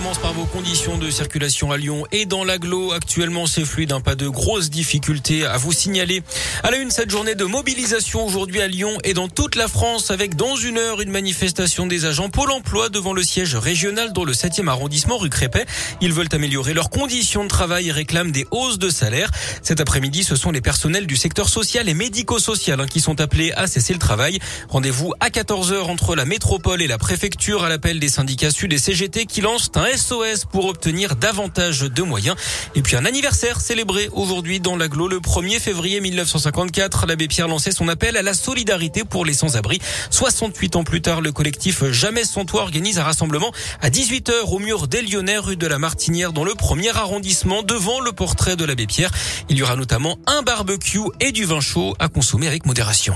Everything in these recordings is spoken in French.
Commence par vos conditions de circulation à Lyon et dans l'agglo. Actuellement, c'est fluide, hein, pas de grosses difficultés à vous signaler. À la une, cette journée de mobilisation aujourd'hui à Lyon et dans toute la France avec dans une heure une manifestation des agents Pôle emploi devant le siège régional dans le 7e arrondissement rue Crépet. Ils veulent améliorer leurs conditions de travail et réclament des hausses de salaire. Cet après-midi, ce sont les personnels du secteur social et médico-social hein, qui sont appelés à cesser le travail. Rendez-vous à 14h entre la métropole et la préfecture à l'appel des syndicats sud et CGT qui lancent un SOS pour obtenir davantage de moyens. Et puis un anniversaire célébré aujourd'hui dans l'aglo le 1er février 1954. L'abbé Pierre lançait son appel à la solidarité pour les sans-abri. 68 ans plus tard, le collectif Jamais son toit organise un rassemblement à 18h au mur des Lyonnais, rue de la Martinière, dans le premier arrondissement, devant le portrait de l'abbé Pierre. Il y aura notamment un barbecue et du vin chaud à consommer avec modération.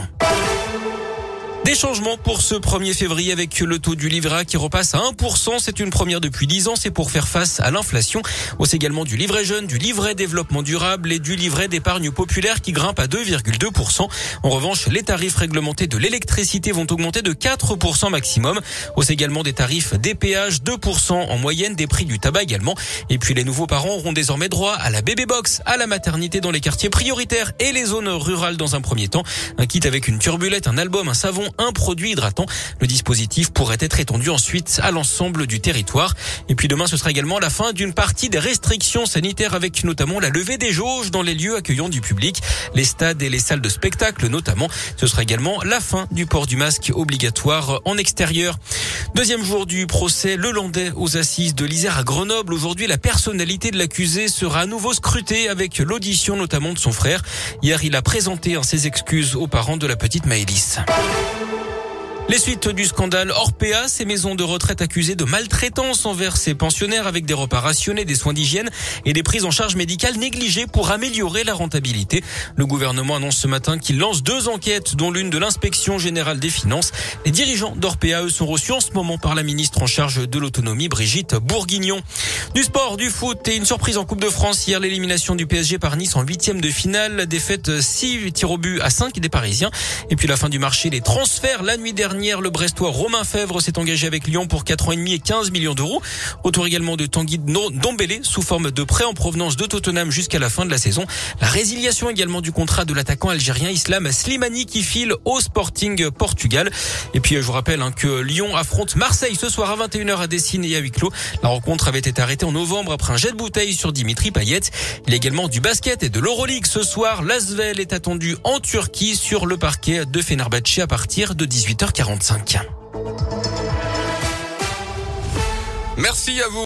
Des changements pour ce 1er février avec le taux du livret qui repasse à 1%. C'est une première depuis 10 ans. C'est pour faire face à l'inflation. Hausse également du livret jeune, du livret développement durable et du livret d'épargne populaire qui grimpe à 2,2%. En revanche, les tarifs réglementés de l'électricité vont augmenter de 4% maximum. Hausse également des tarifs des péages, 2% en moyenne, des prix du tabac également. Et puis les nouveaux parents auront désormais droit à la bébé box, à la maternité dans les quartiers prioritaires et les zones rurales dans un premier temps. Un kit avec une turbulette, un album, un savon, un produit hydratant. Le dispositif pourrait être étendu ensuite à l'ensemble du territoire. Et puis demain, ce sera également la fin d'une partie des restrictions sanitaires avec notamment la levée des jauges dans les lieux accueillants du public, les stades et les salles de spectacle notamment. Ce sera également la fin du port du masque obligatoire en extérieur. Deuxième jour du procès, le Landais aux assises de l'Isère à Grenoble. Aujourd'hui, la personnalité de l'accusé sera à nouveau scrutée avec l'audition notamment de son frère. Hier, il a présenté ses excuses aux parents de la petite Maëlys. Les suites du scandale Orpea, ces maisons de retraite accusées de maltraitance envers ses pensionnaires avec des repas rationnés, des soins d'hygiène et des prises en charge médicales négligées pour améliorer la rentabilité. Le gouvernement annonce ce matin qu'il lance deux enquêtes, dont l'une de l'inspection générale des finances. Les dirigeants d'Orpea, eux, sont reçus en ce moment par la ministre en charge de l'autonomie, Brigitte Bourguignon. Du sport, du foot et une surprise en Coupe de France. Hier, l'élimination du PSG par Nice en huitième de finale. Défaite 6 tirs au but à 5 des Parisiens. Et puis la fin du marché des transferts la nuit dernière le Brestois Romain Fèvre s'est engagé avec Lyon pour 4 ans et demi et 15 millions d'euros. Retour également de Tanguy Dombélé sous forme de prêt en provenance de Tottenham jusqu'à la fin de la saison. La résiliation également du contrat de l'attaquant algérien Islam Slimani qui file au Sporting Portugal. Et puis je vous rappelle hein, que Lyon affronte Marseille ce soir à 21h à Dessine et à huis clos. La rencontre avait été arrêtée en novembre après un jet de bouteille sur Dimitri Payet. Il y a également du basket et de l'Euroleague ce soir. L'Asvel est attendu en Turquie sur le parquet de Fenerbahçe à partir de 18h40. Merci à vous.